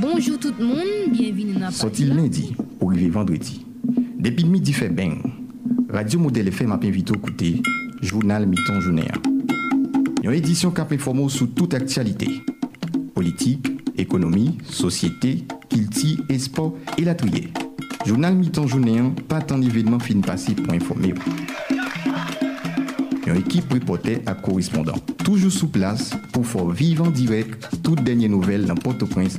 Bonjour tout le monde, bienvenue dans la Sorti lundi pour arriver vendredi. Depuis midi fait bang. Radio Modèle FM a invité à écouter Journal Mi-temps Journée. Une édition qui a informé sur toute actualité. Politique, économie, société, et sport et la trier. Journal Mi-temps Journée, pas tant d'événements fin passé pour informer. Une équipe reporter à correspondant. Toujours sous place pour faire vivre en direct toutes dernières nouvelles dans Port-au-Prince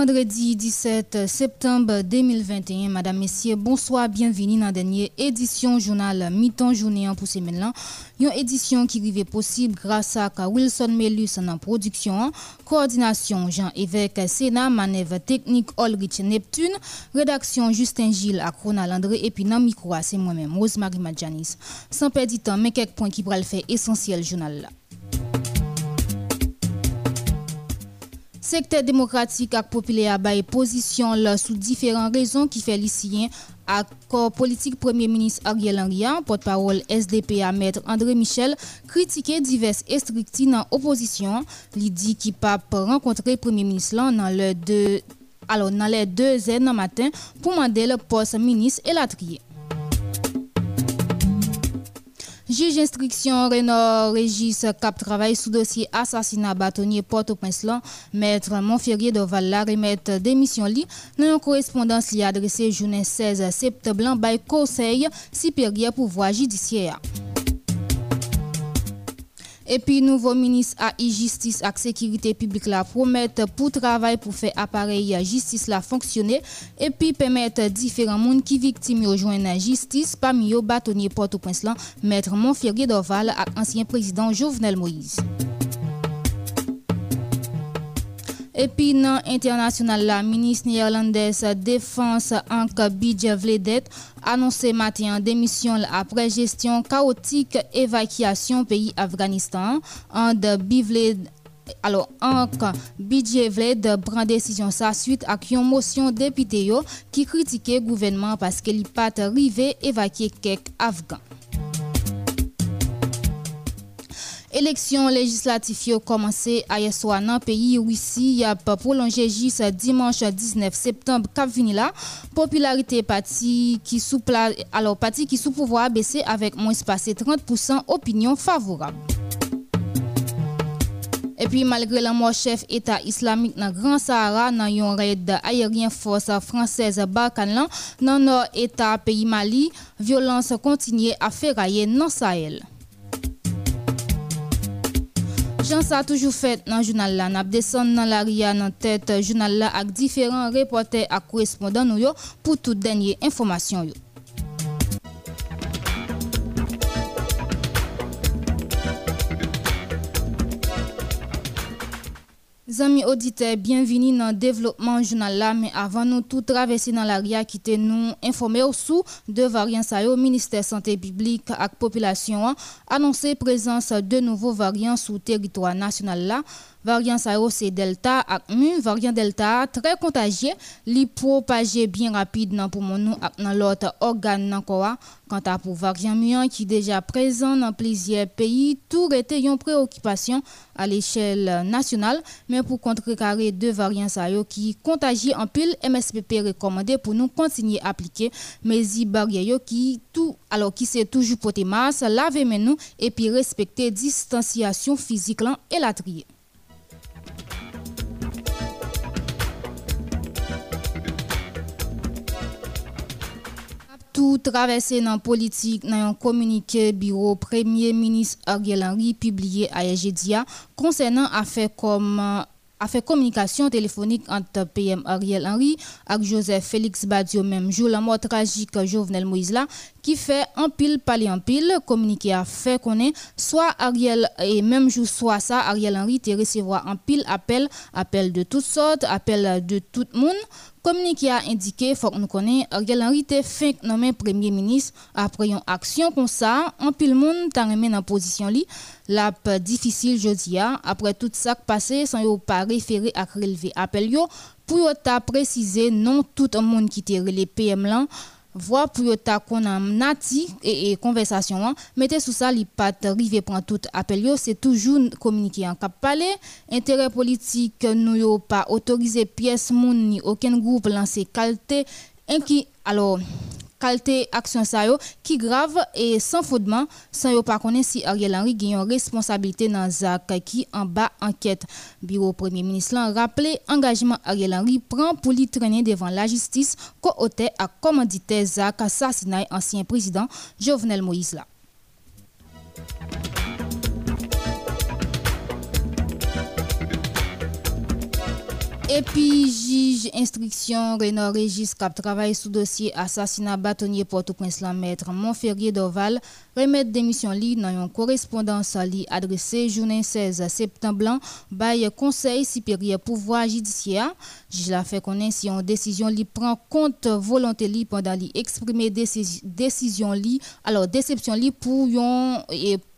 Vendredi 17 septembre 2021, Madame, Messieurs, bonsoir, bienvenue dans la dernière édition journal Mi-temps journée pour semaine là. Une édition qui arrive possible grâce à Wilson Melus en production, coordination Jean-Évêque Sénat, manœuvre technique Olrich Neptune, rédaction Justin Gilles à Ronald André et puis dans micro c'est moi-même, Rosemary Madjanis. Sans perdre du temps, mais quelques points qui pourraient le faire essentiel journal là. Sekte demokratik ak popile a baye pozisyon la sou diferan rezon ki fe lisiyen ak kor politik Premier Ministre Ariel Anria, potpawol SDP a Mètre André Michel, kritike divers estrikti nan oposisyon li di ki pa pa renkontre Premier Ministre lan nan le 2 de... nan matin pou mande le pos minis elatriye. Juge instruction Renaud Régis Cap travaille sous dossier assassinat bâtonnier Port-au-Prince maître Montferrier de Val remettre démission li dans une correspondance li adressée journée 16 septembre by Conseil supérieur pouvoir judiciaire. Et puis, nouveau ministre à justice et sécurité publique la promettre pour travailler pour faire appareil justice la fonctionner et puis permettre différents monde qui victimes rejoindre la justice parmi eux bâtonnier Port-au-Prince maître Montferrier d'Oval et ancien président Jovenel Moïse. Et puis, dans international, la ministre néerlandaise Défense Anke Bidje a annoncé matin démission après gestion chaotique évacuation pays Afghanistan. Anke prend décision suite à une motion député qui critiquait le gouvernement parce qu'il n'a pas arrivé évacuer Eleksyon legislatif yo komanse a yeswa nan peyi wisi ya pa prolonje jis dimanche 19 septembre kap vini la. Popularite pati ki sou, sou pouvo a bese avek moun espase 30% opinyon favorab. E pi malgre la mwa chef etat islamik nan Gran Sahara nan yon red ayerien fos fransez Balkan lan nan nor etat peyi Mali, violans kontinye a feraye nan Sahel. Jan sa toujou fet nan jounal la. Nap desen nan la ria nan tet jounal la ak diferan repote ak korespondan nou yo pou tout denye informasyon yo. Amis auditeurs, bienvenue dans le développement journal là, mais avant nous tout traverser dans l'ARIA qui te nous informer sous de variants au ministère santé publique et population annoncé présence de nouveaux variants sous territoire national là variant ça c'est delta ak mu. Variant delta très contagieux. Li propagé bien rapide dans pour nous dans l'autre organe nan quant à pour variant mu qui déjà présent dans plusieurs pays tout était une préoccupation à l'échelle nationale. Mais pour contrecarrer deux variants ça qui contagieux en pile MSPP recommandé pour nous continuer à appliquer mais i barrière qui tout alors qui c'est toujours porter masque laver nous et puis respecter distanciation physique et tout traversé dans la politique dans un communiqué bureau premier ministre Ariel Henry publié à jeudi concernant affaires comme affaire communication téléphonique entre PM Ariel Henry et Joseph Félix Badio même jour la mort tragique Jovenel Moïse là qui fait un pile parler en pile communiqué a fait qu'on est soit Ariel et même jour soit ça Ariel Henry te recevoir un pile appel appel de toutes sortes appel de tout le monde. Communiqué a indiqué faut nous connaît Ariel Henry te fait nommer premier ministre après une action comme ça. Un pile monde t'a remis dans position li. La difficile jeudi après tout ça passé sans yo pas référé à relever appel yo pour ta préciser non tout le monde qui te les PM voix pour ta qu'on a nati et, conversation hein. mettez sous ça li pas rive prend tout appel c'est toujours communiquer en cap parler intérêt politique nous yo pas autorisé pièce moun ni aucun groupe lancer qualité alors qualité action ça qui grave et sans fondement sans yo pas connaître si Ariel Henry gagne responsabilité dans Zak qui en bas enquête bureau premier ministre l'a rappelé engagement Ariel Henry prend pour lui traîner devant la justice co-auteur à commandité Zak assassinat ancien président Jovenel Moïse Et puis, juge instruction Renaud Régis cap travaille sous dossier assassinat bâtonnier Port-au-Prince la maître Montferrier d'Oval remettre démission li dans une correspondance li adressée journée 16 septembre by Conseil supérieur pouvoir judiciaire. Juge la fait connaître si une décision li prend compte volonté li pendant li exprimer décision li alors déception li pour yon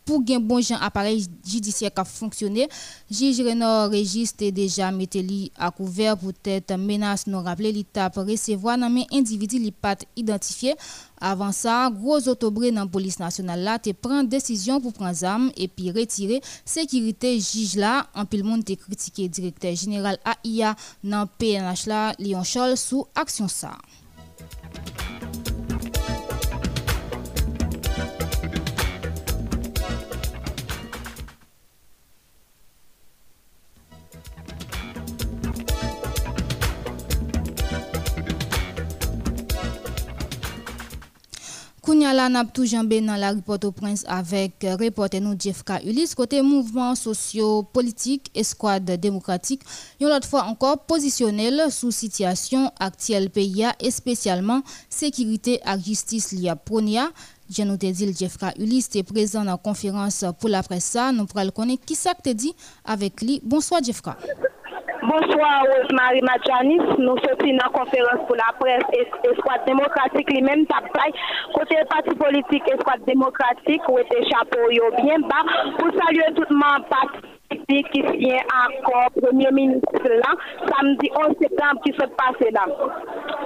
pour un bon appareil judiciaire qui fonctionné, juge Renaud registre déjà mis à couvert pour être menace nous rappeler l'état pour recevoir un individu li pas identifié. Avant ça, gros autobré dans police nationale là te prend décision pour prendre armes et puis retirer sécurité juge là en pile monde te critiqué directeur général AIA dans PNH là Lyon Chol sous action ça. Kounya la nap tou jambe dans la report au prince avec euh, reporter nous Jeffka Ulysse côté mouvement socio-politique escouade démocratique. Yon l'autre fois encore positionnel sous situation actuelle pays et spécialement sécurité et justice liya pronia. Je nous dit Jeffka Ulysse est présent dans la conférence pour la presse. Nous pourrons connaître qui ça te dit avec lui? Bonsoir Jeffka. Bonsoir Rosemary Machanis, nous sommes dans la conférence pour la presse Esquad démocratique, lui-même tapaille, côté parti politique Esquad démocratique, où était chapeau bien bas, pour saluer tout le monde qui vient encore Premier ministre là, samedi 11 septembre qui se passe là.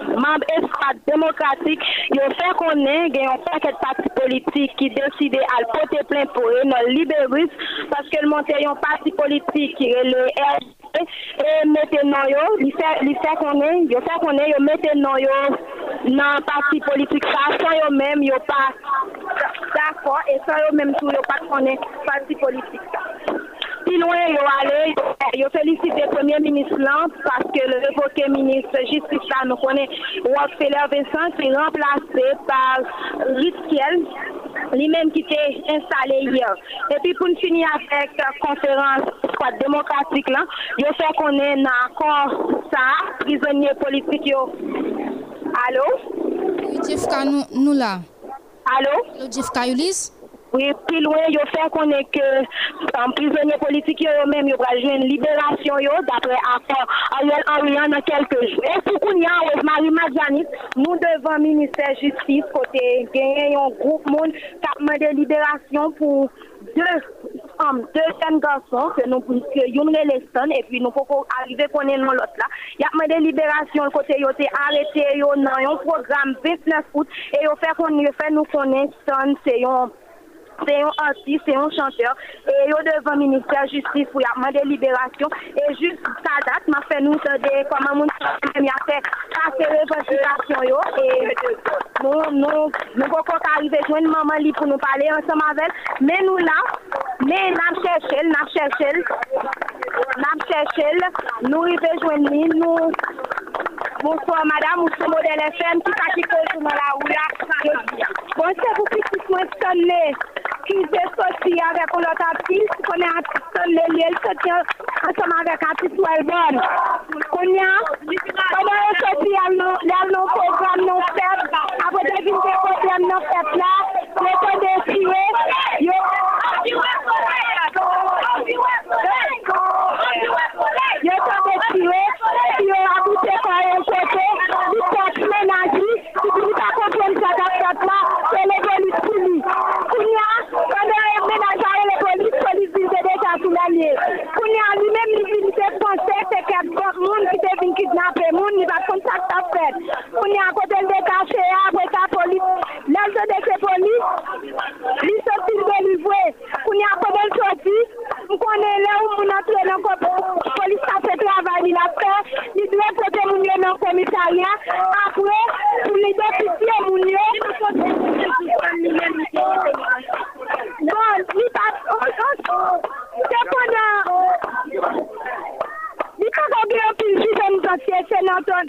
Membre escouade démocratique, il fait qu'on ait un paquet de partis politiques qui décident à porter plein pour eux, non libérus, parce que le monté un parti politique qui est le e mette nan yo, li fè, fè konen, yo fè konen, yo mette nan yo nan parti politik sa, san yo men, yo pa, d'akor, e san yo men tou yo pa konen parti politik sa. Plus loin, yo yo félicité le premier ministre là parce que le révoqué ministre justice là nous connaît Rockefeller Vincent qui est remplacé par Ritkiel, lui-même qui était installé hier. Et puis pour finir avec la conférence démocratique là, yo fait qu'on est dans accord ça, prisonniers politiques yo. Allô? Allô? Jeff Kayulis? Oui, plus loin, il fait qu'on est que en prisonnier politique, eux même, ils jouer une libération d'après accord Ariel Henry dans quelques jours. Et pour qu'on y a, Marie Madjanis, nous devons ministère justice, côté gagner un groupe monde qui a demandé libération pour deux hommes, deux jeunes garçons que nous puissions les et puis nous pouvons arriver à connaître l'autre là. Il y a demandé libération côté ils ont arrêté dans un programme 29 août et ils fait qu'on fait nous connaître c'est un c'est un artiste, c'est un chanteur. Et yo devant le ministère de la Justice pour demander libération. Et juste sa date, m'a fait nous de comment mon a fait passer revendication. Et nous, nous, nous pouvons arriver joindre maman pour nous parler ensemble avec Mais nous là, mais nous cherchons, nous cherchons, nous cherchons, nous arrivons joindre nous. Bonsoy madame, ou sou model FM, ki pa ki konjou nan la ou la. Bon se pou pitit mwen sonne, ki ze soti avèk ou lot apil, si konè an sonne li, el soti ansam avèk apil ou el bon. Konè an, konè an soti al nou program nou feb, apote vin de program nou feb la, le konde siwe, yo... moun ni va kontak ta fèt. Kounya, kote l de apwe ka polis, lèl de se polis, li soti l de li vwe. Kounya, kode l soti, mkone le ou moun nan polis travay li la li dwe moun yo nan komisaryan, li moun yo, Bon, li pa, se konan, li pa kogue yon pil si se ton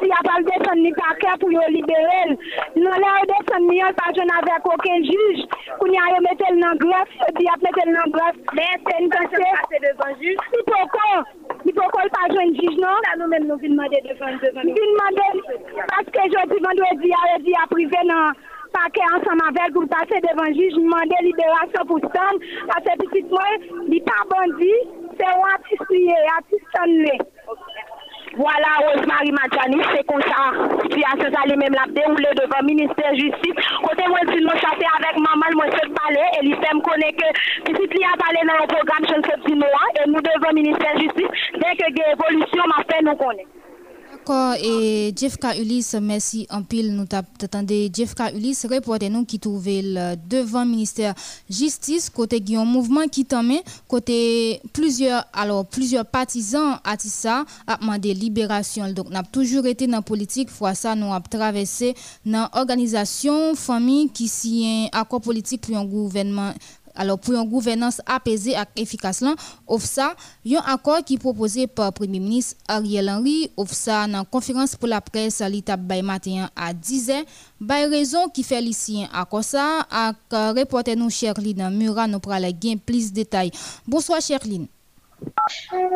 di apal deson ni kake pou yon liberel, nan la yon deson mi yon pa jen avek oken juj, konan yon metel nan gref, di ap metel nan gref, se mtotye, si pokon, si pokon pa jen juj non, sa nou men nou filmade devan devan, filmade, paske jodi mandwe di a yon di aprive nan, Pake ansan mavel pou pase devan juj, mwande liberasyon pou ston, ase pitit mwen, li pa watis liye, watis ston le. Wala, Rosemary Madjani, se konsa, si ase sa li menm labde, ou le devan Ministèr Justif, kote mwen si nou chate avèk mamal mwen se pale, e li fèm kone ke, pitit li a pale nan yon program chen se pti nou an, e nou devan Ministèr Justif, dek ge evolisyon ma fè nou kone. D'accord, et Jeffka Ulysse, merci en pile. Nous t'attendons. Jeffka Ulysse, reporter nous qui trouvait devant le ministère Justice, côté un mouvement qui t'emmène, côté plusieurs, alors plusieurs partisans à ça, a demandé libération. Donc, n'a toujours été dans la politique, fois ça, nous avons traversé dans l'organisation, famille qui s'y un accord politique pour un gouvernement alors, pour une gouvernance apaisée et efficace, OFSA, il y a un accord qui est proposé par le Premier ministre Ariel Henry. OFSA, dans conférence pour la presse, l'étape matin à 10h. By raison qui fait un accord ça, avec reporter nous Sherline Mura, nous pourrons plus de détails. Bonsoir Sherline.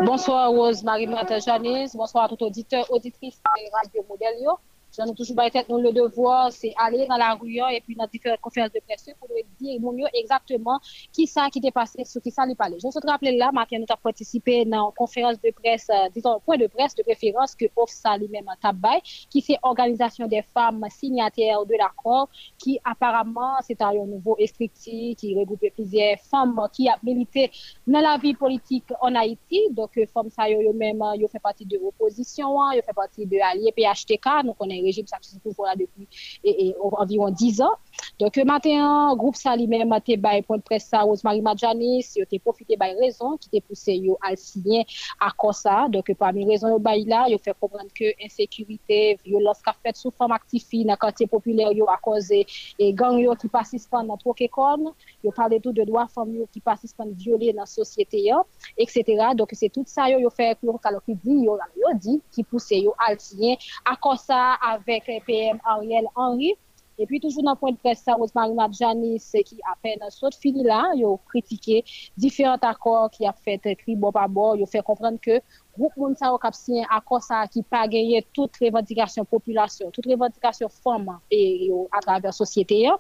Bonsoir Rose Marie-Mata Janice, bonsoir à tout auditeur, auditrice de Radio Modelio. J'en ai toujours nous le devoir, c'est aller dans la rue et puis dans différentes conférences de presse pour dire mieux exactement qui ça qui est passé, sur qui ça lui parlait. Je te rappeler là, Martin, nous avons participé dans une conférence de presse, euh, disons, point de presse de préférence que OFSA lui-même tabay, qui c'est Organisation des femmes signataires de l'accord, qui apparemment c'est un nouveau restrictif, qui regroupe plusieurs femmes qui a milité dans la vie politique en Haïti. Donc, euh, femmes ça, eux-mêmes, ils fait partie de l'opposition, ils fait partie de l'allié PHTK, nous connaissons se trouve là depuis et, environ 10 ans. Donc, matin, groupe ça lui-même a été point de presse ça, Rosemary Madjanis, il a profité de raison qui t'a poussé à signer à quoi ça. Donc, parmi les raisons bail là, il fait comprendre que insécurité, violence qu'a fait sous forme active dans le quartier populaire, il a causé et gang qui participent dans trop école, il parle tout de droits femmes qui participent violer dans la société, etc. Donc, c'est tout ça, il fait alors qui dit, il dit, qui pousse à signer à quoi ça avec PM Ariel Henry. Et puis, toujours dans le point de presse, Rosemary Madjanis, qui a peine saute fini là, il a critiqué différents accords qui a fait cri bon par bord. Il a fait comprendre que groupe Mounsa a signé un accord ça, qui pas gagné toute revendication population, toute revendication femme et, à travers la société. Hein.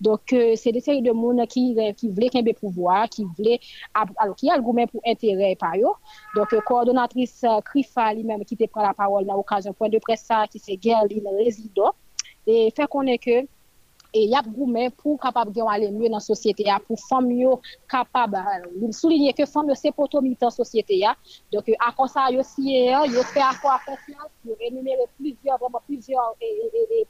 Donc, euh, c'est des séries de monde qui, qui voulaient qu'il y ait pouvoir, qui voulaient, alors, qui a le gourmet pour intérêt par eux. Donc, euh, euh, qui te la l'occasion point de c'est Gerline Résident et fait qu'on est que et y a gourmet pour capable de aller mieux dans la société pour femmes capable euh, souligner que femmes c'est pour militant dans société donc à quoi ça yo si yo fait à quoi confiance pour énumérer plusieurs vraiment plusieurs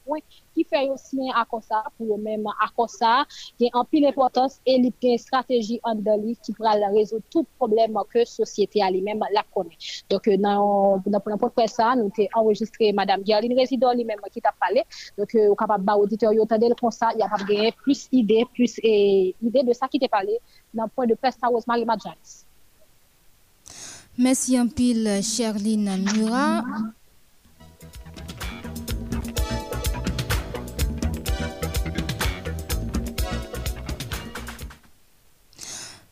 points qui fait aussi à quoi ça pour même à quoi ça qui en pile importance et une stratégie en dali qui pourra résoudre tout problème que société elle-même la connaît. Donc euh, dans pour faire ça nous avons enregistré madame Gerline résident lui-même qui t'a parlé. Donc euh, capable ba auditeur yo tendel ça, il y a pas gagné plus d'idées, plus et, idées de ça qui t'est parlé dans le point de presse Star Marie Madjanis. Merci un pile, Sherline Nura.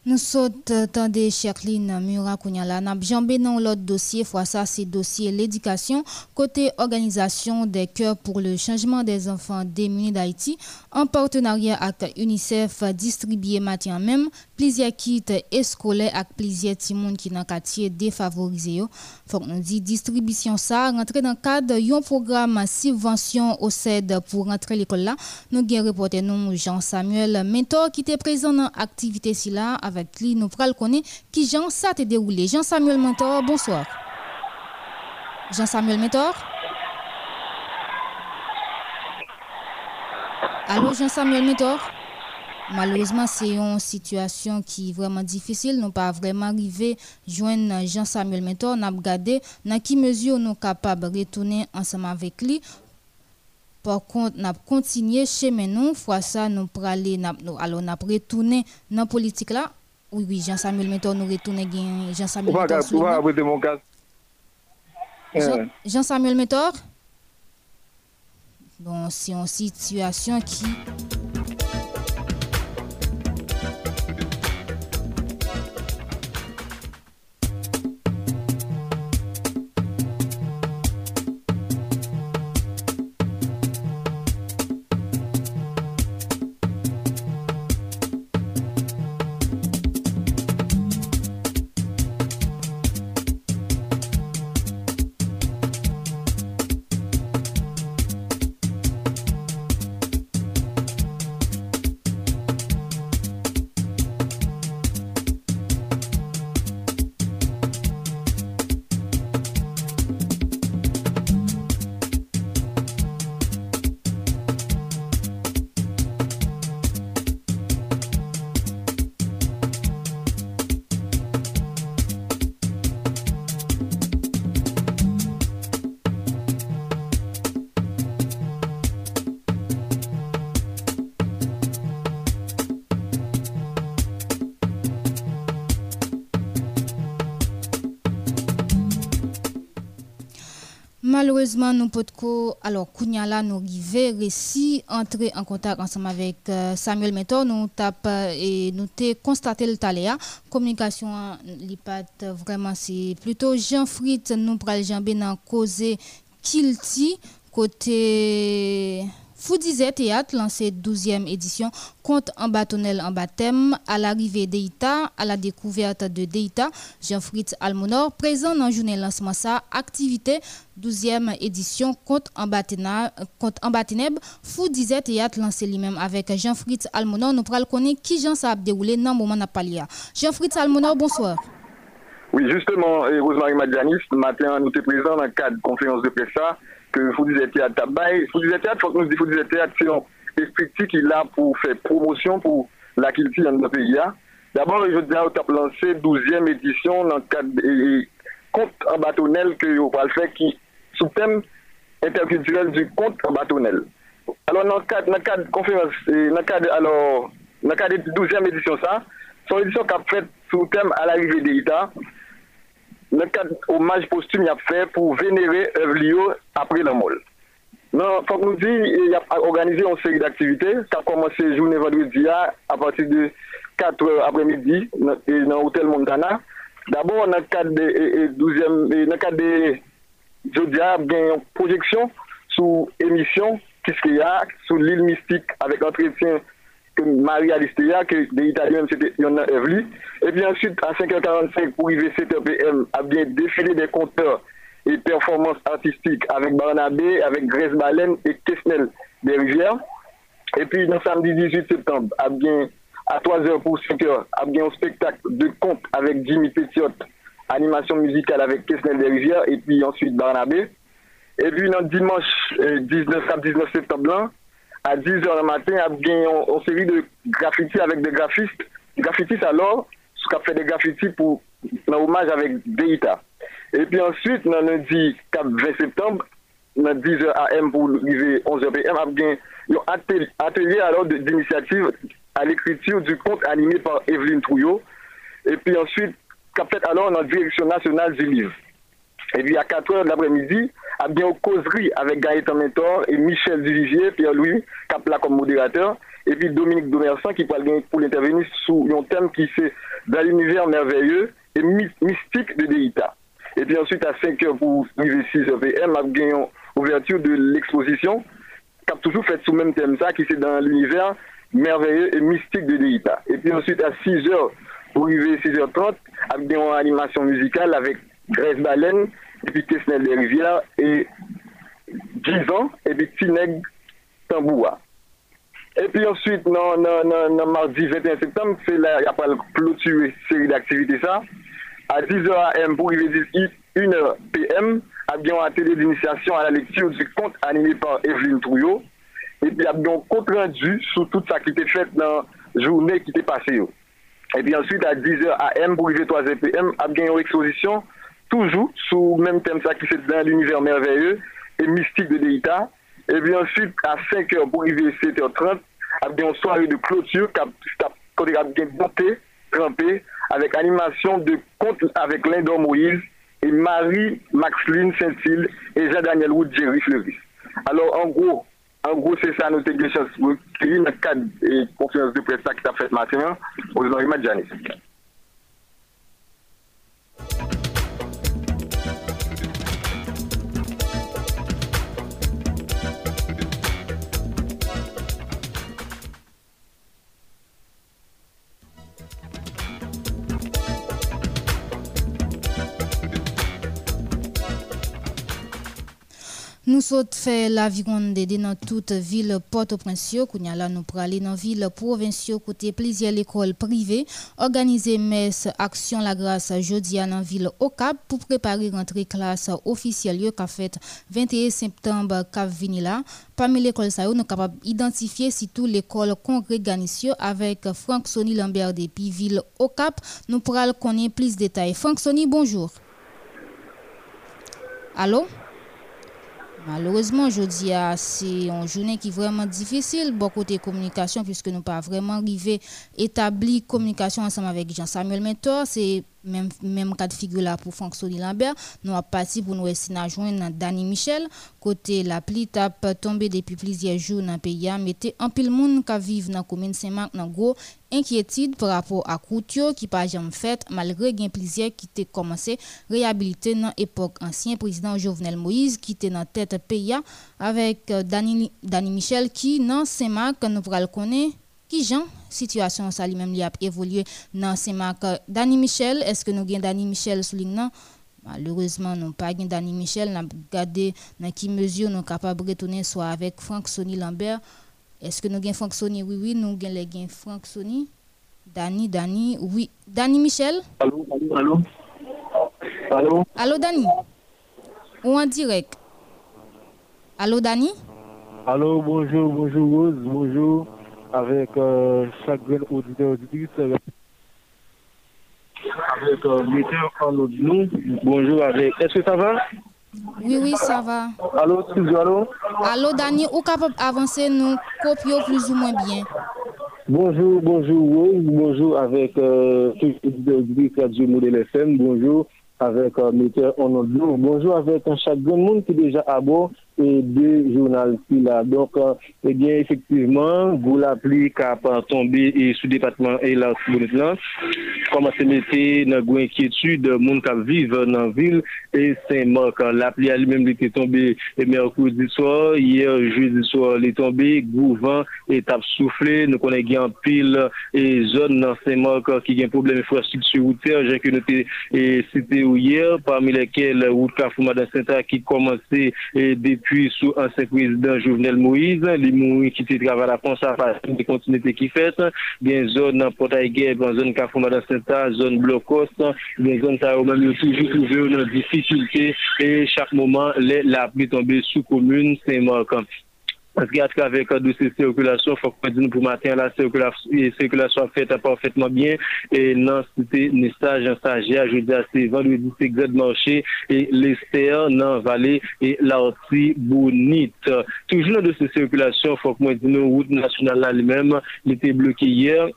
Nous sommes dans des Cherline Mura Kounyala. N'a jambé dans l'autre dossier, fois ça, c'est dossier l'éducation, côté organisation des cœurs pour le changement des enfants démunis d'Haïti, en partenariat avec UNICEF, distribué matin même, plusieurs kits scolaires avec plusieurs timons qui dans quartier défavorisé. Faut nous dit distribution ça, rentrer dans le cadre d'un programme subvention au CED pour rentrer l'école là. Nous avons reporté nous Jean-Samuel Mentor qui était présent dans l'activité là avec avèk li, nou pral konen ki jan sa te deroule. Jean Samuel Mentor, bonsoir. Jean Samuel Mentor? Alo, Jean Samuel Mentor? Malouzman, se yon situasyon ki vreman difisil, nou pa vreman rive jwen Jean Samuel Mentor, nan ap gade nan ki mezyon nou kapab retounen ansama vek li. Por kont, nap kontinye chemen nou, fwa sa nou prale, nap, nou, alo nap retounen nan politik la, Oui, oui, Jean-Samuel Mentor nous retourne Jean-Samuel Mentor. Jean-Samuel Mentor. Bon, c'est une situation qui Malheureusement, nous pouvons alors Kounyala nous arriver réussi entrer en contact ensemble avec euh, Samuel Mentor nous tape euh, et nous constaté le taléa. Communication l'IPAT vraiment c'est plutôt Jean Fritz nous pral jambe dans causer Kilti côté Foudizet Théâtre lancé 12e édition compte en bâtonnel en baptême à l'arrivée d'Eita, à la découverte de Deita, Jean-Fritz Almonor, présent dans la journée lancement sa activité 12e édition compte en baptême Foudizet Théâtre lancé lui-même avec Jean-Fritz Almonor. Nous pourrons connaître qui Jean ça a déroulé dans le moment de Jean-Fritz Almonor, bonsoir. Oui, justement, Rosemary Madjanis, ce matin, nous sommes présents dans le cadre de conférence de presse que faut dire théâtre tabac. Faut dire théâtre, faut que nous disions faut dire théâtre, c'est un esprit qui est là pour faire promotion pour la culture dans notre pays. Hein. D'abord, je on a lancé 12e édition dans le cadre de conte en bâtonnel que on va faire qui sous thème interculturel du conte en bâtonnel. Alors, dans le cadre, dans le cadre conférence, dans le cadre, alors, dans le cadre de 12e édition, ça, une édition qui a fait sous thème à l'arrivée des États le cadre hommage posthume a fait pour vénérer œuvre après la mort. Non, faut nous dire, il a organisé une série d'activités qui a commencé journée vendredi à partir de 4 heures après-midi dans l'hôtel Montana. D'abord, dans le cadre de 12e, dans le cadre de Jodia, il y a une projection sous émission qu'est-ce qu'il y a sur l'île mystique avec entretien Marie Alistea, que des Italiens, c'était Yonna Evely. Et puis ensuite, à 5h45, pour arriver 7h PM, a bien défilé des compteurs et performances artistiques avec Barnabé, avec Grace Baleine et Kesnel des Rivières. Et puis, le samedi 18 septembre, a bien, à 3h pour 5h, a bien un spectacle de contes avec Jimmy Petiot, animation musicale avec Kesnel des Rivières, et puis ensuite Barnabé. Et puis, le dimanche 19, euh, 19 septembre, à 10h le matin, a une série de graffitis avec des graphistes. Graffitis alors, ce qu'a fait des graffitis pour un hommage avec Deita. Et puis ensuite, le lundi 20 septembre, dans 10h AM pour arriver 11h PM, a un atelier alors d'initiative à l'écriture du conte animé par Evelyne Trouillot. Et puis ensuite, qu'a fait alors dans la direction nationale du livre. Et puis à 4 heures de l'après-midi, a bien causerie avec Gaëtan Mentor et Michel Duvivier, Pierre-Louis, Capla comme modérateur, et puis Dominique Domersan qui parle pour l'intervenir sous un thème qui c'est dans l'univers merveilleux et mystique de Deïta. Et puis ensuite à 5 heures pour arriver 6 PM, a gagné ouverture de l'exposition, qui a toujours fait sous même thème ça, qui c'est dans l'univers merveilleux et mystique de Deïta. Et puis ensuite à 6 heures pour arriver 6h30, a une animation musicale avec Grèce Baleine, et puis Tesnel des Rivières, et 10 ans, et puis Tineg Tamboua. Et puis ensuite, non, non, non, mardi 21 septembre, c'est là, il y a pas le clôture série d'activités ça. À 10h AM pour arriver 1h PM, a bien un télé d'initiation à la lecture du conte animé par Evelyne Trouillot. Et puis, il y a bien un compte rendu sur tout ça qui était fait dans la journée qui était passée. Et puis ensuite, à 10h AM pour arriver 3h PM, a bien une exposition toujours sous le même thème ça qui c'est dans l'univers merveilleux et mystique de Deïta. Et puis ensuite, à 5h pour arriver 7h30, avec une soirée de clôture qui a monté, trempé, avec animation de conte avec Lindor Moïse et Marie Maxline Saint-Île et Jean-Daniel Wood Jerry Fleuris. Alors en gros, en gros, c'est ça notre pour créer notre cadre et conférence de presse qui a fait matin aux Henri Janis. Nous sommes fait l'avion de dans toute ville Port-au-Prince, là nous aller dans ville provinciale côté plusieurs écoles privées organiser messe action la grâce jeudi dans ville au Cap pour préparer rentrée classe officielle qu'a fait 21 septembre cap là. Parmi l'école ça nous sommes capables d'identifier surtout l'école congrégation avec Franck Sony Lambert depuis ville au Cap. Nous pourrons connaître plus de détails. Franck Sony, bonjour. Allô? Malheureusement, je dis c'est une journée qui est vraiment difficile, beaucoup de communication, puisque nous pas vraiment arrivé à établir communication ensemble avec Jean-Samuel Mentor. Même, même cas de figure là pour fonctionner Lambert. Nous avons parti pour nous essayer de joindre Danny Michel. Côté la pluie tape tombé depuis plusieurs jours dans le pays. Mettez un pile monde qui vit dans la commune Saint-Marc dans gros inquiétude par rapport à Coutio qui pas jamais fait malgré gain plusieurs qui ont commencé réhabiliter dans l'époque ancien président Jovenel Moïse qui était dans tête pays avec euh, Dani, Dani Michel qui dans Saint-Marc nous le connaître qui Jean? Situation ça lui-même a évolué dans ces marques. Dani Michel est-ce que nous avons Dani Michel Malheureusement, nous pas Dani Michel, n'a regardé dans quelle mesure nous sommes capables de retourner soit avec Franck Sony Lambert. Est-ce que nous avons Franck Sony Oui, oui, nous avons les Franck Sony. Dani, Dani, oui. Dani Michel? Allô, allô, allô? Allô, Dani? Ou en direct? Allô, Dani? Allô, bonjour, bonjour Rose, bonjour avec euh, chaque auditeur auditrice. Avec euh, metteur en nous. Bonjour avec. Est-ce que ça va? Oui, oui, ça va. Allô, excusez allô? Allô, Dani, ou capable d'avancer nous copier plus ou moins bien? Bonjour, bonjour, bonjour avec euh, Radio Modèle FM, bonjour avec euh, metteur en. Bonjour avec chaque monde qui est déjà à bord de journal qui là. Donc, euh, eh bien, effectivement, vous la pluie qui a tombé et sous département et là, là, comment c'est metté dans inquiétude, monde qui vivent dans la ville et Saint-Marc. La pluie elle-même était tombée eh mercredi soir, hier, jeudi soir, elle est tombée, gouvant et tape soufflé. Nous connaissons en pile et zone dans Saint-Marc qui a un problème infrastructure routière, j'ai que noté et c'était hier, parmi lesquels route Carrefour Madame Saint-A qui commençait depuis puis sous ancien président Jovenel Moïse, les Moïse qui travaillent à la conservation des continuités qui fait, bien zone portail guerre, zone Carrefour Saint-A, zone Blocos, bien zone ça même toujours trouvé une difficulté et chaque moment la pluie tombée sous commune Saint-Marc. Parce qu'à travers de ces circulations, il faut que nous pour matin la circulation faite parfaitement bien. Et non, c'était un stage, un stagiaire, je dis c'est vendredi, c'est marché et l'Esther, non, vallée et l'Arti Bonite. Toujours dans de ces circulations, il faut que nous, route nationale là, même, il était bloqué hier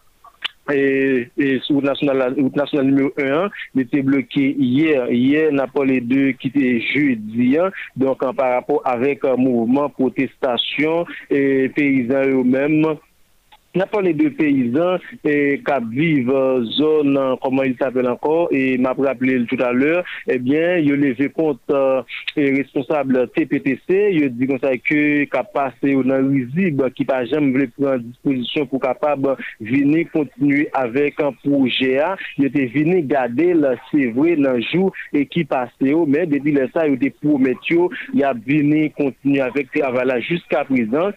et, sur national, route nationale numéro 1, il était bloqué hier. Hier, n'a pas les deux qui étaient jeudi. Hein. Donc, par rapport avec un mouvement, protestation et paysans eux-mêmes, n'a pas les deux paysans et qui vivent zone, comment il s'appelle encore, et m'a rappelé tout à l'heure, eh bien, il a levé compte euh, responsable TPTC, il a dit comme ça que passé dans risible, qui pas jamais voulu prendre disposition pour capable venir continuer avec un projet. Il était venu garder le c'est vrai, dans le jour et qui passait, mais depuis ça, il était promettu, il a venu continuer avec le travail jusqu'à présent.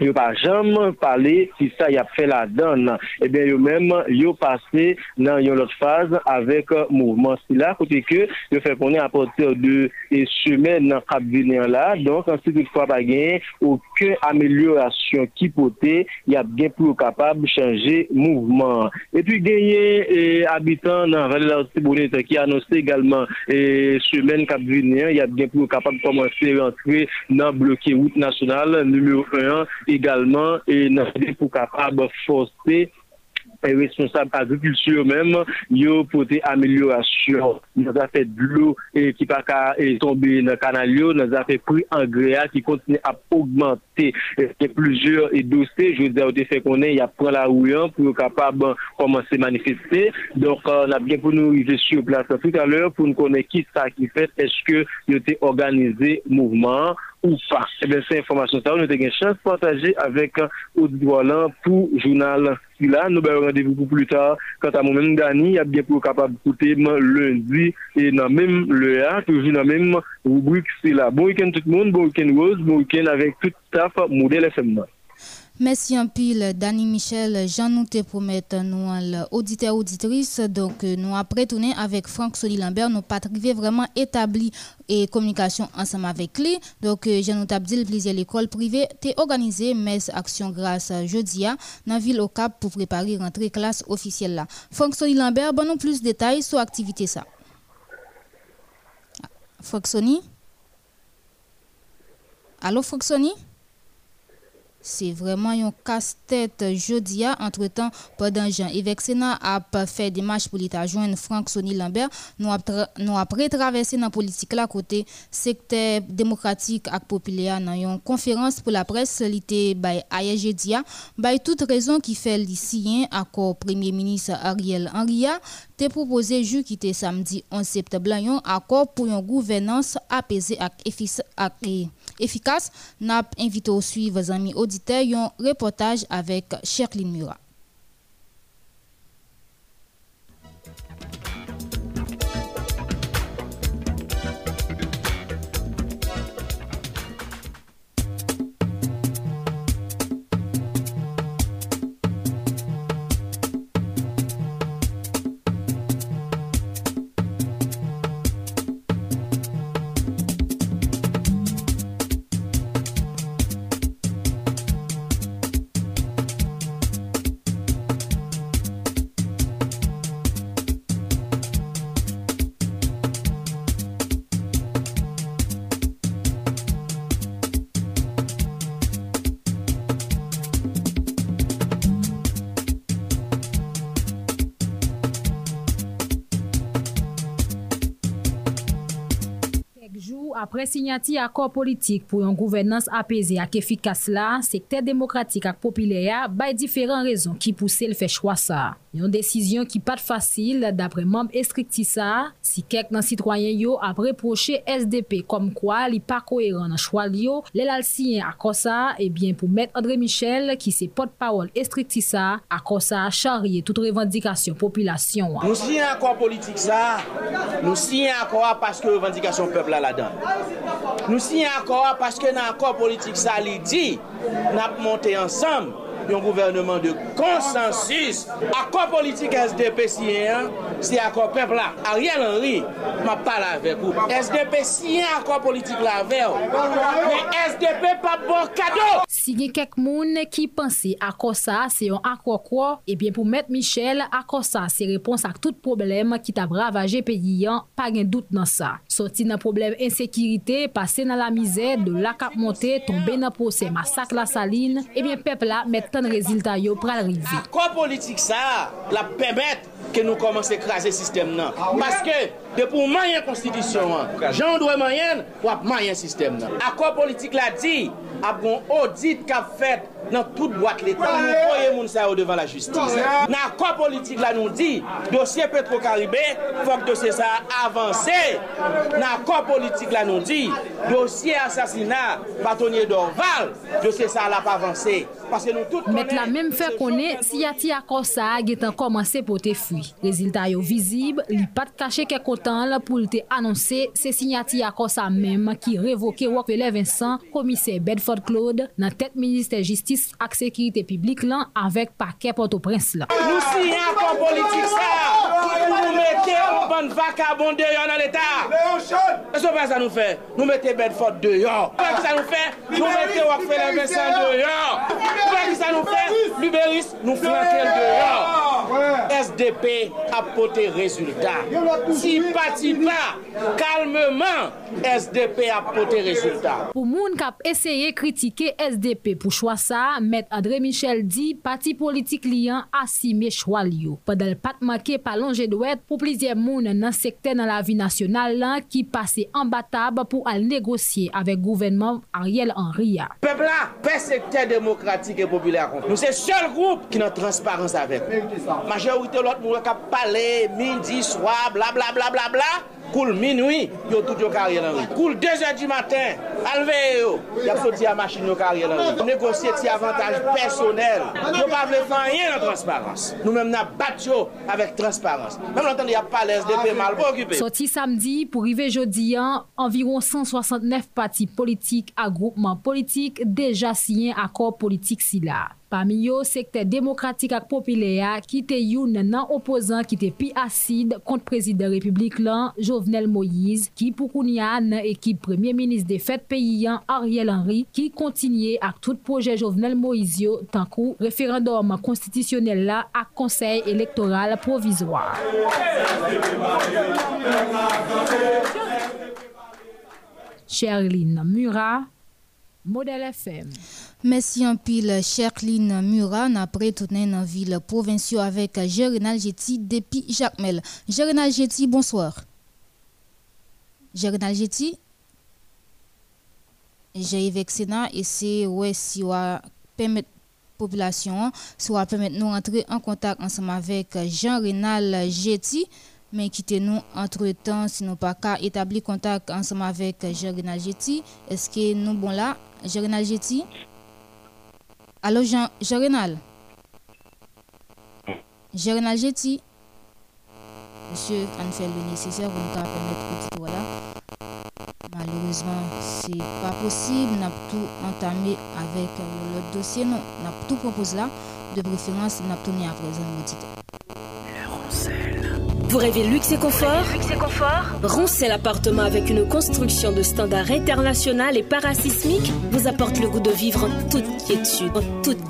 yo pa jam pale si sa yap fe la don ebyen eh yo menm yo pase nan yon lot faz avek mouvman si la kote ke yo fe konen apotir de e semen nan kap vinen la. Donk ansi tout kwa pa gen ouke ameliorasyon ki pote yap gen pou kapab chanje mouvman epi genye e, abitan nan vali la osi bonet ki anonsi egalman e semen kap vinen yap gen pou kapab komanse rentre nan bloke wout nasyonal numero 1 egalman e nan fide pou kapab fospe e responsable agrikulture mèm, yo pote ameliorasyon. Nan zafè d'lou ki pa ka tombe nan kanal yo, nan zafè pri angrea ki kontine ap augmente. Te plujur e dosè, je ou de ou de fè konen, ya pran la ouyan pou yo kapab komanse manifestè. Donk nan bien pou nou yve sur plas tout alèr pou nou konen ki sa ki fèt, eske yo te organize mouvman. Ou pas. Eh bien, ces informations, ça, nous avons une chance de partager avec Audrey Wallan pour le journal là. Nous avons rendez-vous pour plus tard. Quant à moi-même, Dani, il y a bien pour capable d'écouter lundi et dans même le A, toujours dans même rubrique, c'est là. Bon week-end tout le monde, bon week-end Rose, bon week-end avec tout staff modèle FM. Merci un pile, Dani Michel. Jean nous te promettre nous auditeur auditrice donc euh, nous après tourner avec Franck Soli Lambert nous pas vraiment établi et communication ensemble avec lui. Donc euh, Jean nous dit le plaisir l'école privée t'es organisé mes actions grâce jeudi dans ville au Cap pour préparer rentrée classe officielle là. Franck Soli Lambert bon nous plus de détails sur activité ça. Franck Soni? Allô Franck Soni? C'est vraiment un casse-tête. Jeudi entre-temps pendant Jean-Yves Sénat a fait des marches pour l'État joindre Franck Sonny Lambert nous nous après traversé dans politique là côté secteur démocratique et populaire. Dans une conférence pour la presse l'été by jeudi by toute raison qui fait l'ici accord premier ministre Ariel Henry te proposé jeudi qui était samedi 11 septembre. Un accord pour une gouvernance apaisée et efficace n'a invité au suivre amis auditeurs un reportage avec Cherline Murat. Apre signati akor politik pou yon gouvernance apese ak efikas la, sekte demokratik ak popile ya bay diferan rezon ki pou se l fè chwa sa. Yon desisyon ki pat fasil dapre mamb estriktisa, si kek nan sitwayen yo ap reproche SDP kom kwa li pa koeran nan chwal yo, le lal siyen akosa, ebyen pou met André Michel ki se pot pawol estriktisa, akosa charye tout revendikasyon populasyon. Nou siyen akwa politik sa, nou siyen akwa paske revendikasyon pepla la dan. Nou siyen akwa paske nan akwa politik sa li di, nap monte ansam. yon gouvernement de konsensus. Akor politik SDP siyen, si akor pepla. Ariel Henry, ma pala avek ou. SDP siyen akor politik la avek ou. Men SDP pa bon kado. Si gen kek moun ki pensi akor sa se yon akor kwa, ebyen pou met Michel, akor sa se repons ak tout problem ki ta bravaje peyi yon, pa gen dout nan sa. Soti nan problem ensekirite, pase nan la mize, de lakap monte, tombe nan pose masak la saline, ebyen pepla met tan rezilta yo pral rive. Akon politik sa la pemet ke nou komanse krasi sistem nan. Paske, de pou mayen konstitisyon an, jan dwe mayen, wap mayen sistem nan. Akwa politik la di, ap gon audit kap fet nan tout boat l'Etat, nou koye moun sa yo devan la justis. Nan akwa politik la nou di, dosye Petro-Karibé, fok dosye sa avanse. Nan akwa politik la nou di, dosye asasina, batonye Dorval, dosye sa la pa avanse. Met la menm fe konen, si yati akwa sa agetan komanse pote fou. dewi. Rezilta yo vizib, li pat kache ke kontan la pou te anonse se sinyati akor sa mem ki revoke Wakvele Vincent, komise Bedford Claude, nan tet Ministè Justice ak sekirite publik lan avèk pake Port-au-Prince la. Nou si akon politik sa, pou nou mette ou ban vakabon deyon nan l'Etat. E so pa sa nou fe, nou mette Bedford deyon. Pa ki sa nou fe, nou mette Wakvele Vincent deyon. Pa ki sa nou fè? Liberis nou flankel deyon. SDP frape apote rezultat. Si pati pa, kalmeman, SDP apote rezultat. Pou moun kap eseye kritike SDP pou chwa sa, Met André Michel di, pati politik liyan asime chwa liyo. Padal pat make palonje dwet pou plizye moun nan sekte nan la vi nasyonal lan ki pase an batab pou al negosye avek gouvenman Ariel Henry ya. Pepl la, pe sekte demokratik e populè akon. Nou se sol group ki nan transparans avek. Majorite lot moun wak ap pale Mindi, swa, bla bla bla bla bla. Koul minwi, yo tout yo karye nan ri Koul 2 an di maten, alve yo. Yap so ti a machin yo karye nan ri Negosye ti avantaj personel Yo pa vle fanyen nan transparans Nou menm nan bat yo avek transparans Menm lantan di ap pale SDP mal pou okipe Soti samdi pou rive jodi an Environ 169 pati politik A groupman politik Deja siyen akor politik si la Pami yo, sekte demokratik ak popilea ki te youn nan opozan ki te pi asid kont prezident republik lan Jovenel Moïse ki pou kounya nan ekip premier minis de fet peyi yan Ariel Henry ki kontinye ak tout proje Jovenel Moïse yo tankou referandom konstitisyonel la ak konsey elektoral provizwa. Sherline Murat, Model FM. Merci en pile, Cherline Muran, après tourner la ville provinciale avec Jérénal Jetty depuis Jacmel. Jérénal Jetty, bonsoir. Jérénal Jetty. J'ai Sénat et c'est ouais, si on permettre population, soit permettre nous entrer en contact ensemble avec Jean-Renal mais quittez-nous entre-temps si nous pas qu'à établir contact ensemble avec Jean-Renal. Est-ce que nous bon là, Jean-Renal? Allô, Jean, Renal Jean Renal Jetty Monsieur, on fait le nécessaire pour nous permettre de voilà. Malheureusement, c'est pas possible. N'a tout entamé avec le dossier. Non, n'a tout proposé là. De préférence, n'a tout mis à présent vous rêvez luxe et confort Roncel Appartement avec une construction de standard international et parasismique vous apporte le goût de vivre en toute quiétude. En toute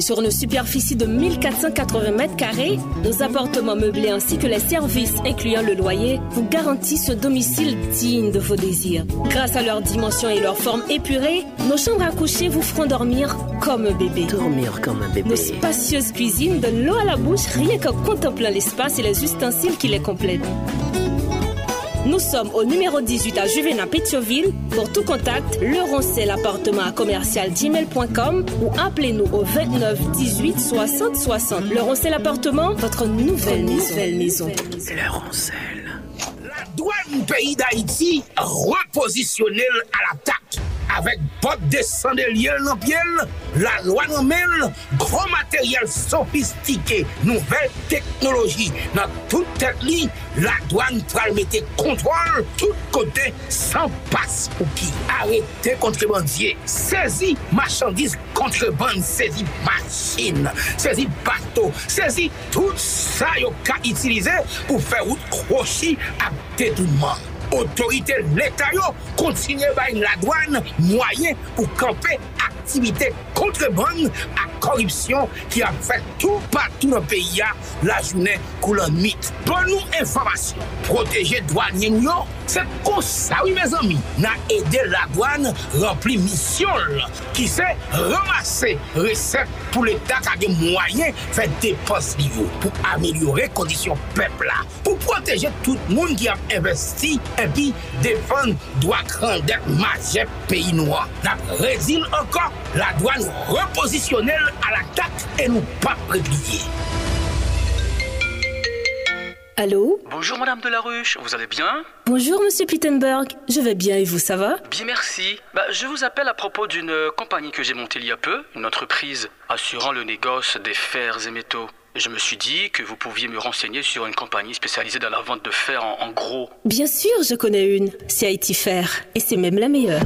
Sur une superficie de 1480 mètres carrés, nos appartements meublés ainsi que les services incluant le loyer vous garantissent ce domicile digne de vos désirs. Grâce à leur dimension et leur forme épurée, nos chambres à coucher vous feront dormir comme un bébé. Dormir comme un bébé. Nos spacieuses cuisines donnent l'eau à la bouche rien qu'en contemplant l'espace et les ustensiles qui les complètent. Nous sommes au numéro 18 à Juvena Pétioville. Pour tout contact, le roncel appartement à commercial gmail.com ou appelez-nous au 29 18 60 60. Le roncel appartement, votre nouvelle, nouvelle maison. Le roncel. La douane pays d'Haïti repositionnelle à l'attaque avèk bot desan de liel nan piel, la lwa nan men, gro materyel sofistike, nouvel teknologi. Nan tout tèt li, la douan pral mette kontrol tout kote san pas pou ki. Arrete kontrebandye, sezi machandise kontreband, sezi machin, sezi bato, sezi tout sa yo ka itilize pou fè wout krochi ap detounman. otorite l'Etat yo kontinye bay la douan mwayen pou kampe aktivite kontreban a koripsyon ki ap fè tou patou nan peyi ya la jounen kou lan mit. Pon nou informasyon, proteje douan yen yo Se kon sa wè mè zami, nan ede la douan rempli misyon l, ki se ramase resep pou l'Etat kage mwayen fè depos li yo, pou amelyore kondisyon pepla, pou proteje tout moun ki ap investi, epi defan doa krandek majep peyi noua. Nan rezil ankon, la douan reposisyonel al atak e nou pa prebliye. Allô Bonjour Madame Delaruche, vous allez bien Bonjour Monsieur Plittenberg, je vais bien et vous, ça va Bien merci. Bah, je vous appelle à propos d'une compagnie que j'ai montée il y a peu, une entreprise assurant le négoce des fers et métaux. Je me suis dit que vous pouviez me renseigner sur une compagnie spécialisée dans la vente de fer en, en gros. Bien sûr, je connais une. C'est Haïti Fer. Et c'est même la meilleure.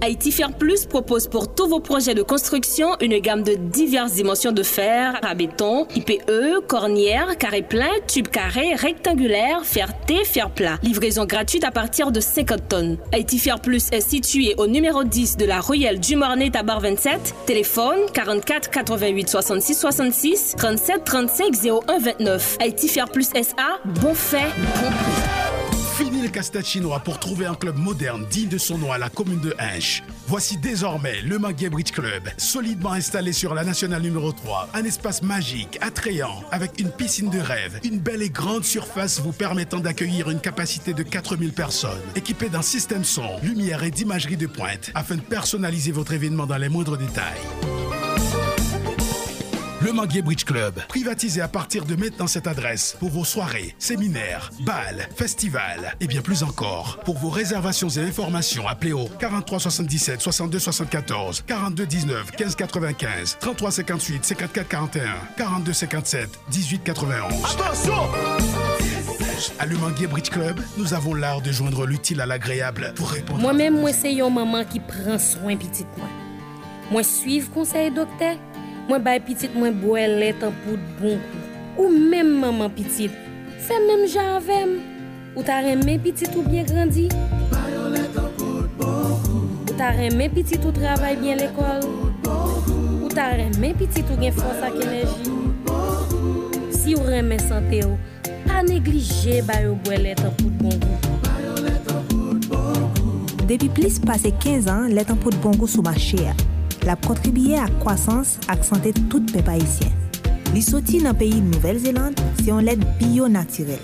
Haïti Fer Plus propose pour tous vos projets de construction une gamme de diverses dimensions de fer, à béton, IPE, cornière, carré plein, tube carré, rectangulaire, fer T, fer plat. Livraison gratuite à partir de 50 tonnes. Haïti Plus est situé au numéro 10 de la Ruelle du Mornay Tabar 27. Téléphone 44 88 66 66 37 35 01 29. Haïti Plus SA, bon fait, bon. Fini le casse-tête chinois pour trouver un club moderne digne de son nom à la commune de Hinche. Voici désormais le Maguet Bridge Club, solidement installé sur la nationale numéro 3. Un espace magique, attrayant, avec une piscine de rêve, une belle et grande surface vous permettant d'accueillir une capacité de 4000 personnes, équipé d'un système son, lumière et d'imagerie de pointe, afin de personnaliser votre événement dans les moindres détails. Le Manguier Bridge Club, privatisé à partir de maintenant cette adresse pour vos soirées, séminaires, balles, festivals et bien plus encore. Pour vos réservations et informations, appelez au 43 77 62 74 42 19 15 95 33 58 54 41 42 57 18 91. À Le Manguier Bridge Club, nous avons l'art de joindre l'utile à l'agréable pour répondre. Moi-même, moi, c'est une maman qui prend soin petit moi. Moi, suivre conseil docteur. Mwen bay pitit mwen bwe let an pout bon kou. Ou menm maman pitit, se menm javem. Ou ta reme pitit ou bien grandi? Bayo let an pout bon kou. Ou ta reme pitit ou travay bien l'ekol? Ou ta reme pitit ou gen fos ak enerji? Si ou reme sante ou, pa neglije bayo bwe let an pout bon kou. Bayo let an pout bon kou. Depi plis pase 15 an, let an pout bon kou sou ma chè a. la kontribiye ak kwasans ak sante tout pe pa isyen. Li soti nan peyi Nouvel Zeland, se yon let biyo natirel.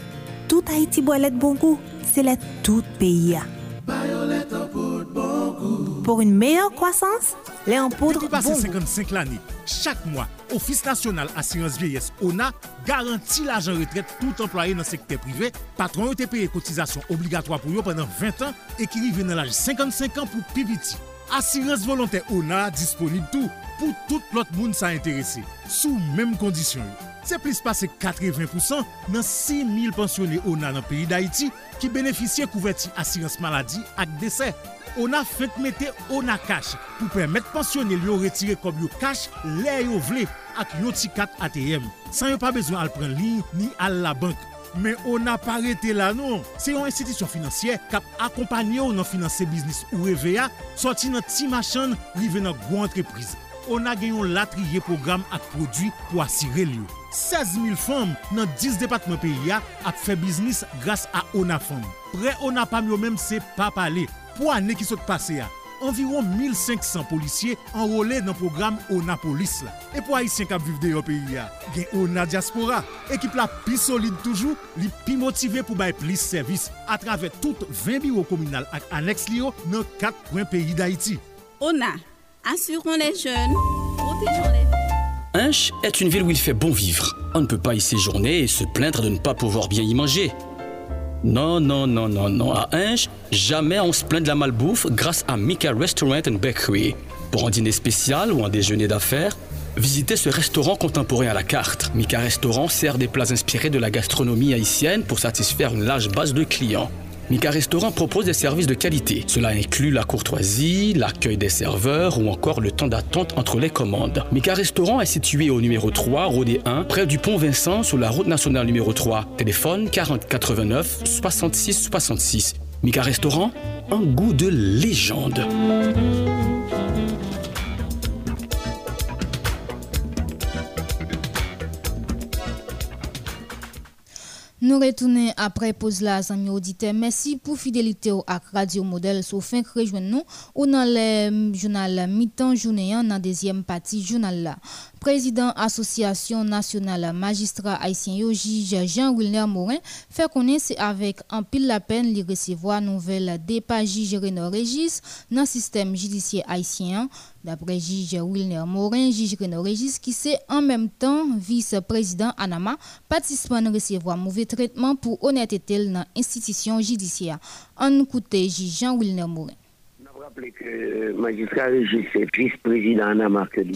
Tout Haiti bo let bonkou, se let tout peyi ya. Pour une meilleure croissance, les en poudre Depuis passé 55 l'année, chaque mois, Office national assurance vieillesse ONA garantit l'argent retraite tout employé dans le secteur privé, patron et payé cotisation obligatoire pour eux pendant 20 ans et qui vivent dans l'âge 55 ans pour plus petit. Asirans volante ONA disponib tou pou tout lot moun sa interese. Sou menm kondisyon yo. Se plis pase 80% nan 6.000 pensione ONA nan peyi d'Haïti ki benefisye kouverti asirans maladi ak dese. ONA fèt mette ONA Cash pou pèmèt pensione li yo retire kob yo cash lè yo vle ak yo ti kat ATM. San yo pa bezwen al pren li ni al la bank. Men ou na parete la nou. Se yon institisyon finansye kap akompanyo nan finanse biznis ou EVA, soti nan ti machan rive nan gwo entreprise. Ou na genyon latriye program ak prodwi pou asire liyo. 16.000 fom nan 10 depatman peyi ya ap fe biznis grase a Ona Fom. Pre Ona Pam yo menm se pa pale pou ane ki sot pase ya. Environ 1500 policiers enrôlés dans le programme ONA Police. là. Et pour Haïtiens qui vivent dans le pays, il y a ONA Diaspora. Équipe la plus solide toujours, li plus motivée pour bailler plus service à travers toutes 20 bureaux communaux et annexes lio dans 4 coins pays d'Haïti. ONA, assurons les jeunes, protégeons les Hinche est une ville où il fait bon vivre. On ne peut pas y séjourner et se plaindre de ne pas pouvoir bien y manger. Non, non, non, non, non. À Hinche, jamais on se plaint de la malbouffe grâce à Mika Restaurant and Bakery. Pour un dîner spécial ou un déjeuner d'affaires, visitez ce restaurant contemporain à la carte. Mika Restaurant sert des plats inspirés de la gastronomie haïtienne pour satisfaire une large base de clients. Mika Restaurant propose des services de qualité. Cela inclut la courtoisie, l'accueil des serveurs ou encore le temps d'attente entre les commandes. Mika Restaurant est situé au numéro 3, Rodé 1, près du pont Vincent sur la route nationale numéro 3. Téléphone 40 89 66 66. Mika Restaurant, un goût de légende. Nous retournons après pause là, amis auditeurs. Merci pour fidélité à Radio Modèle. Sauf fin rejoindre nous ou dans le journal mi-temps journée dans la deuxième partie journal là. Président Association nationale magistrat haïtien yo juge Jean-Wilner Morin fait connaître avec un pile la peine de recevoir nouvelle départ juge Renaud Régis dans le système judiciaire haïtien. D'après juge Wilner Morin, juge Renaud Régis qui c'est en même temps vice-président Anama, participant à recevoir mauvais traitement pour honnêteté dans l'institution judiciaire. En écouté juge Jean-Wilner Morin rappeler que magistrat Régis est vice-président en marque du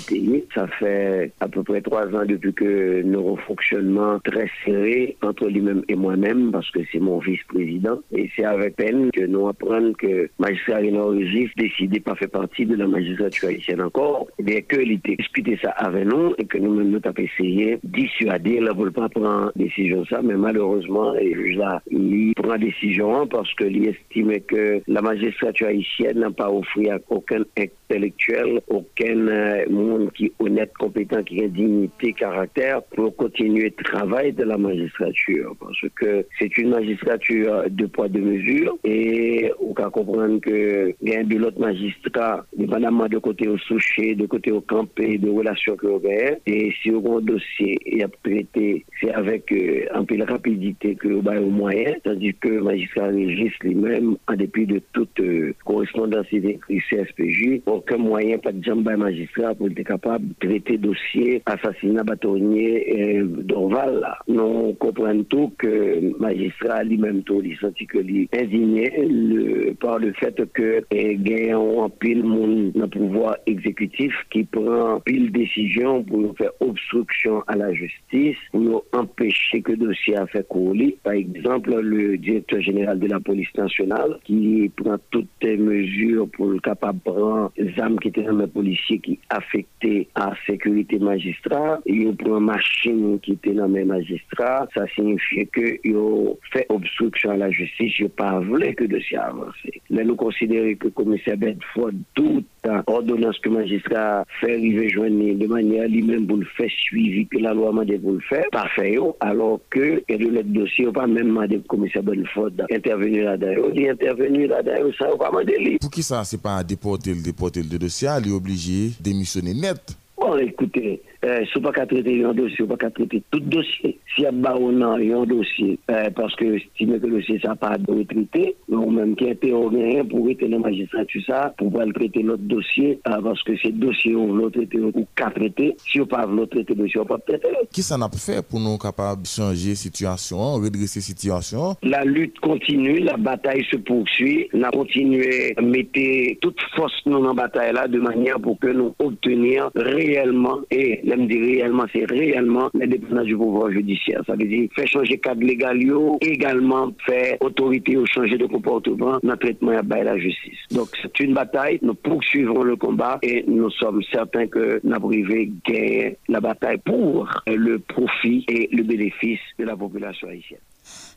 Ça fait à peu près trois ans depuis que nous avons fonctionnement très serré entre lui-même et moi-même, parce que c'est mon vice-président. Et c'est avec peine que nous apprenons que magistrat Régis décidé pas faire partie de la magistrature haïtienne encore, bien qu'il ait discuté ça avec nous et que nous-mêmes nous avons essayé dissuader, là, pour pas prendre décision ça, mais malheureusement, il prend décision parce qu'il estime que la magistrature haïtienne pas offrir à aucun intellectuel, aucun euh, monde qui est honnête, compétent, qui a dignité, caractère pour continuer le travail de la magistrature. Parce que c'est une magistrature de poids, de mesure et on peut comprendre que a de l'autre magistrat, dépendamment de côté au souché, de côté au campé, de relations que vous. Et si on a un dossier a traité, c'est avec euh, un peu de rapidité que vous avez au moyen, tandis que le magistrat Régis lui-même, en dépit de toute euh, correspondance écrit CSPJ, aucun moyen, pas de jambes magistrat pour être capable de traiter dossier assassinat bâtonnier et d'Orval. Nous comprenons tout que magistrat lui-même tout, il senti que lui indigné le, par le fait que il un pile monde dans le pouvoir exécutif qui prend pile décision pour faire obstruction à la justice, pour empêcher que dossier a fait couler. Par exemple, le directeur général de la police nationale qui prend toutes les mesures yo pou l kapab pran zam ki te nan men polisye ki afekte a sekurite magistra, yo pran machin ki te nan men magistra, sa signifiye ke yo fe obstruksyon la justis, yo pa vle ke dosye avanse. Le nou konsidere ke komise Bedford tout ordonnance que le magistrat fait arriver joindre de manière lui-même pour le faire suivi que la loi m'a dit pour le faire, parfait. Alors que, et de notre dossier, pas même demandé le commissaire Bedford d'intervenir là-dedans. Il intervenir là-dedans, ça, pas demander. Pour qui ça, c'est pas déporter le déporter le dossier, il est obligé de démissionner net? Bon, écoutez, euh, si pas qu'à traiter un dossier, pas qu'à traiter tout dossier. S'il y a un dossier, euh, parce que que le dossier n'a pas de traiter, ou même qui été rien pour être dans magistrat, ça, pour traiter l'autre dossier, parce que ces dossiers, on veut traiter ou qu'à traiter. Si on pas veut traiter le dossier, on pas traiter. Qu'est-ce qu'on a fait pour nous capables de changer la situation, redresser la situation? La lutte continue, la bataille se poursuit. On a continué à mettre toute force dans la bataille là de manière pour que nous obtenir réellement et l'aime dire réellement, c'est réellement l'indépendance du pouvoir judiciaire. Ça veut dire faire changer cadre légal, également faire autorité au changer de comportement dans le traitement à la justice. Donc c'est une bataille, nous poursuivrons le combat et nous sommes certains que avons gagner la bataille pour le profit et le bénéfice de la population haïtienne.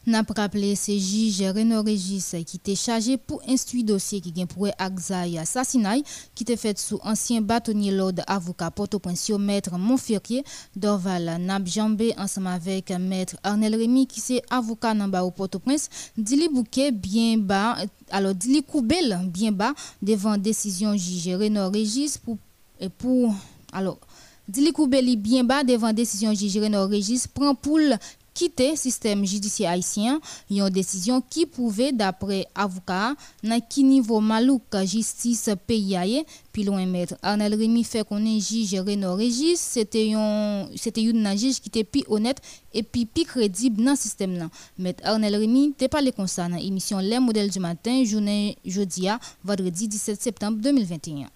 N'a rappelé c'est juge Renaud Régis qui était chargé pour instruire dossier qui vient pour Axaï assassinat qui était fait sous ancien bâtonnier l'ordre avocat Port-au-Prince maître Montferrier Dorval Nab Jambé ensemble avec maître Arnel Rémy qui c'est avocat dans au Port-au-Prince. Dili Bouquet bien bas alors Dili Koubel bien bas devant décision juge Renaud Régis pour et pour alors Dili bien bas devant décision juge Renaud Régis prend pour quitter le système judiciaire haïtien, une décision qui pouvait, d'après avocat, dans quel niveau malouk justice pays puis loin maître Arnel Rémy fait qu'on est juge Renaud Régis, c'était un c'était une juge qui était plus honnête et plus crédible dans le système. Maître Arnel Rémy t'es parlé comme ça dans l'émission Les modèles du matin, journée jeudi vendredi 17 septembre 2021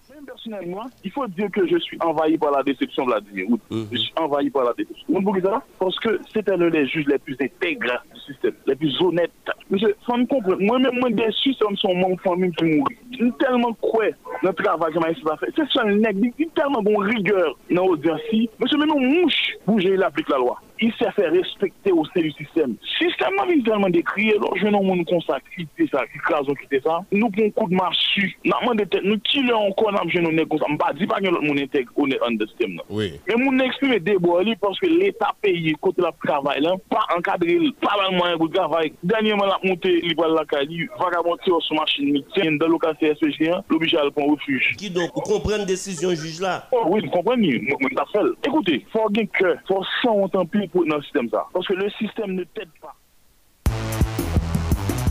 personnellement, il faut dire que je suis envahi par la déception, Vladimir. Mhm. Je suis envahi par la déception. Ça? Parce que c'était les juges les plus intègres du système, les plus honnêtes. Monsieur, faut me comprendre. Moi-même, moi, déçu, c'est son mon famille qui mourit. Je tellement crois dans le travail que je va faire. C'est ça, le nègre, il tellement bon rigueur dans l'audience. Monsieur, même mouche, bouger, il applique la loi il s'est fait respecter au sein du système. Système m'a tellement décrit, alors je n'ai pas consacré ça, qui crase, qui ça. Nous prenons un coup de marche, nous qui l'ont encore, nous nèg comme ça, m'pas dit pas que l'autre monde intègre honnête en de système là. Oui. Mais moun exprime débat li parce que l'état pays côté la encadré, pas mal moyen pour travail. Dernièrement la monté li la vagabond sur son machine mi, prendre refuge. Qui donc vous comprenez décision juge là? Oh, oui, vous comprenez, moi moi, ça fait. Écoutez, faut gagner cœur, faut sans tant pis pour dans le système ça parce que le système ne t'aide pas.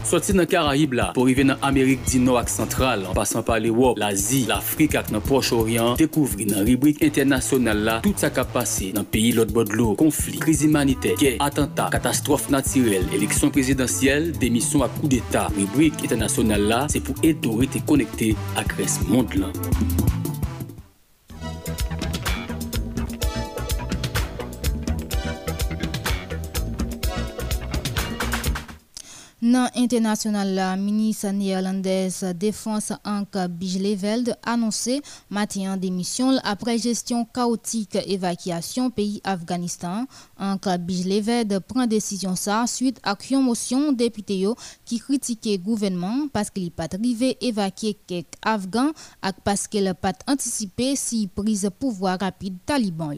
Soti nan Karayib la, pou rive nan Amerik di nou ak sentral, an pasan pa l'Ewop, l'Azi, l'Afrik ak nan Proche-Orient, dekouvri nan ribrik internasyonal la, tout sa kap pase nan peyi lot bodlo, konflik, kriz imanite, gey, atenta, katastrofe natirel, eleksyon prezidentyel, demisyon ak kou d'Etat. Ribrik internasyonal la, se pou eto rete konekte ak res mond lan. Nan internasyonal la, ministre néerlandaise Défense Anke Bijleveld annoncé matin démission après gestion chaotique évacuation pays Afghanistan. Anke Bijleveld prend décision suite à une motion député qui critiquait gouvernement parce qu'il pas arrivé évacuer quelques Afghans et parce qu'il pas anticipé si prise pouvoir rapide taliban.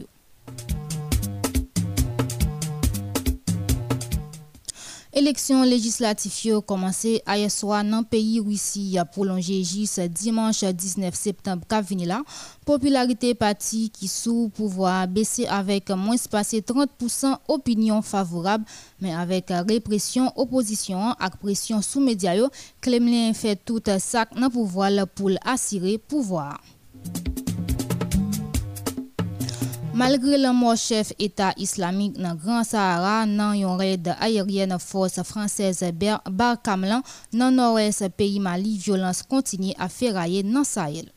Élection législative a commencé hier soir dans le pays Russie a prolongé jusqu'à dimanche 19 septembre qu'a là. Popularité parti qui sous pouvoir baisser avec moins passé 30% opinion favorable mais avec répression opposition et pression sous médias Kremlin fait tout ça dans pouvoir pour assurer pouvoir. Malgré le mort chef État islamique dans Grand Sahara, dans un raid aérienne force française Barkamlan dans nord-ouest pays Mali, violence continue à ferrailler dans Sahel.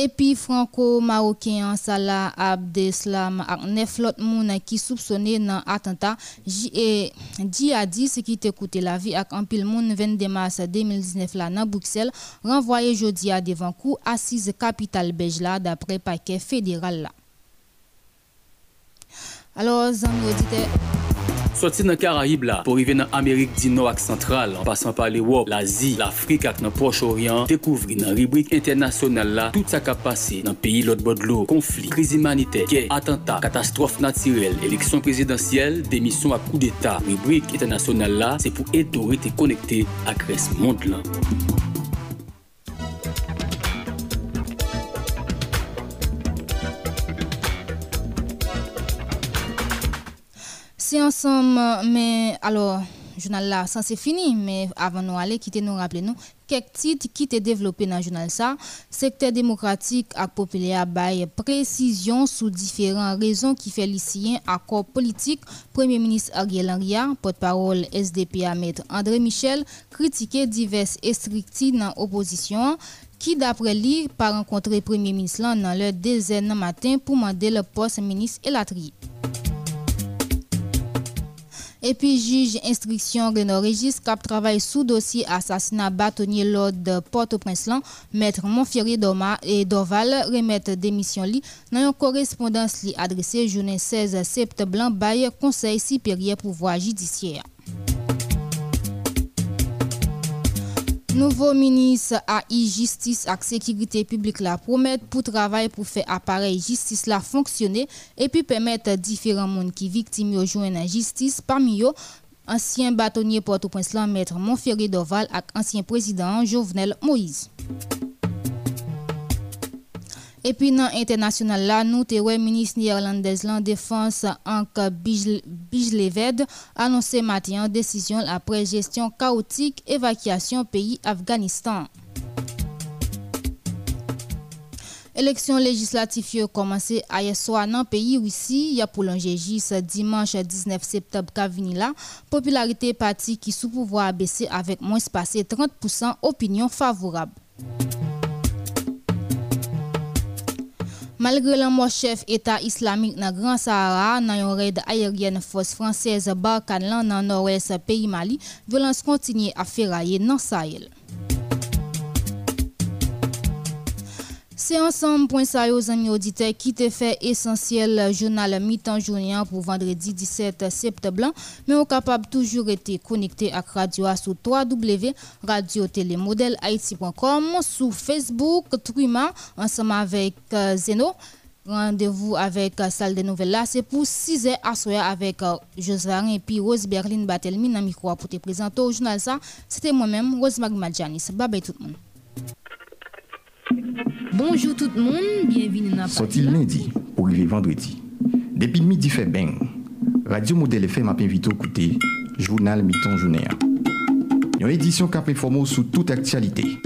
Et puis franco-marocain Salah Abdeslam ak neuf autres moun qui soupçonné dans attentat djihadiste qui te coûté la vie ak un pile moun 22 mars 2019 là dans Bruxelles renvoyé jeudi à devant cour assise capitale belge là d'après paquet fédéral là. Alors, amis Soti nan Karayib la, pou rive nan Amerik di nou ak sentral, an pasan pa l'Ewop, l'Azi, l'Afrik ak nan Proche-Orient, dekouvri nan ribrik internasyonal la, tout sa kap pase nan peyi lot bodlo, konflik, kriz imanite, gey, atenta, katastrofe natirel, eleksyon prezidentyel, demisyon ak kou d'Etat. Ribrik internasyonal la, se pou eto rete konekte ak res mond lan. Ensemble, mais alors, journal là, ça c'est fini, mais avant nous aller, quitter nous rappeler nous quelques titres qui étaient développés dans le journal ça, secteur démocratique et populaire bail précision sur différentes raisons qui fait lycéen accord politique, Premier ministre Ariel Henry, porte-parole SDP à maître André Michel, critiqué diverses restrictions dans l'opposition qui d'après lui pas rencontré Premier ministre dans leur dizaine matin pour demander le poste ministre et la tri. Et puis, juge instruction Renaud cap travaille sous dossier assassinat bâtonnier Lord de Port-au-Prince, maître Montferrier Doma et Dorval remettre démission li dans une correspondance li adressée journée 16 septembre by Conseil supérieur pouvoir Nouvo minis a i jistis ak sekirite publik la promet pou travay pou fe aparel jistis la fonksyone epi pemet diferan moun ki viktim yo jwen nan jistis parmi yo ansyen batonye Port-au-Prince lan Mètre Monferi Doval ak ansyen prezident Jovenel Moïse. Epi nan internasyonal la, nou te wè Minis Niyerlandez lan defans anke Bijleved anonsè mati an desisyon apre gestyon kaotik evakyasyon peyi Afganistan. Eleksyon legislatif yo komanse a yeswa nan peyi wisi ya pou lonje jis dimanche 19 septeb kavini la, popularite pati ki sou pouvo a bese avek mwen spase 30% opinyon favorab. Malgré le mort chef État islamique dans Grand Sahara, dans une raid aérienne force française Barkhane dans nord-ouest pays Mali, violence continue à ferrailler dans Sahel. C'est ensemble point ça aux amis auditeurs qui te fait essentiel journal mi-temps journée pour vendredi 17 septembre mais on capable toujours été connecté à radio sur www.radiotélémodèle-haïti.com sur Facebook Truma ensemble avec euh, Zeno Rendez-vous avec euh, salle de nouvelles là, c'est pour 6 h à soir avec euh, Josarin et puis Rose Berlin Batelmi dans micro pour te présenter au journal ça. C'était moi-même, Rose Magmadjanis. Bye bye tout le monde. Bonjour tout moun, bienveni nan pati la. Soti lundi pou rive vendredi. Depi midi fe ben, Radio Model FM ap invite ou koute Jounal Miton Jouner. Yon edisyon ka preformo sou tout aktualite.